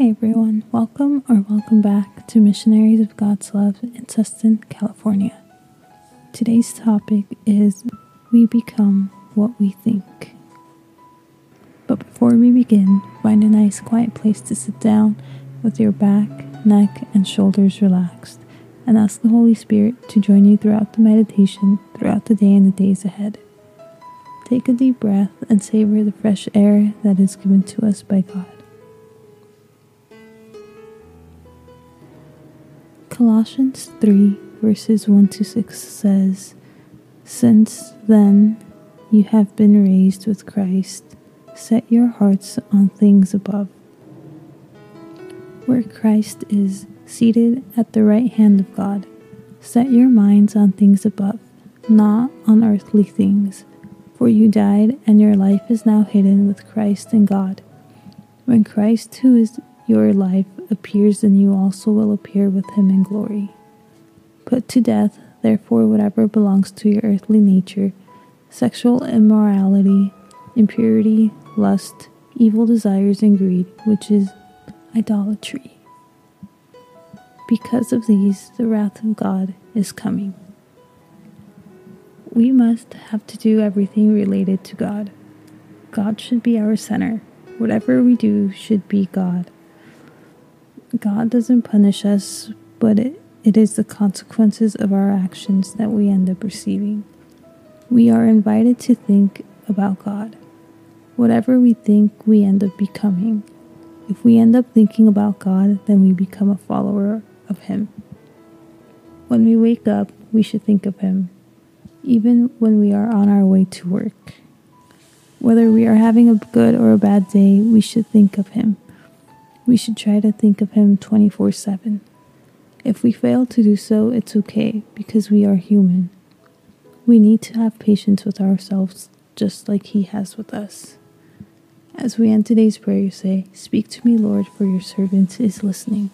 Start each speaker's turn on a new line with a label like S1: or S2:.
S1: Hey everyone, welcome or welcome back to Missionaries of God's Love in Tustin, California. Today's topic is We Become What We Think. But before we begin, find a nice quiet place to sit down with your back, neck, and shoulders relaxed and ask the Holy Spirit to join you throughout the meditation throughout the day and the days ahead. Take a deep breath and savor the fresh air that is given to us by God. Colossians 3, verses 1 to 6 says, Since then you have been raised with Christ, set your hearts on things above, where Christ is seated at the right hand of God. Set your minds on things above, not on earthly things, for you died, and your life is now hidden with Christ in God. When Christ, who is your life appears, then you also will appear with him in glory. Put to death, therefore, whatever belongs to your earthly nature sexual immorality, impurity, lust, evil desires, and greed, which is idolatry. Because of these, the wrath of God is coming. We must have to do everything related to God. God should be our center. Whatever we do should be God. God doesn't punish us, but it, it is the consequences of our actions that we end up receiving. We are invited to think about God. Whatever we think, we end up becoming. If we end up thinking about God, then we become a follower of Him. When we wake up, we should think of Him, even when we are on our way to work. Whether we are having a good or a bad day, we should think of Him. We should try to think of Him 24 7. If we fail to do so, it's okay because we are human. We need to have patience with ourselves just like He has with us. As we end today's prayer, say, Speak to me, Lord, for your servant is listening.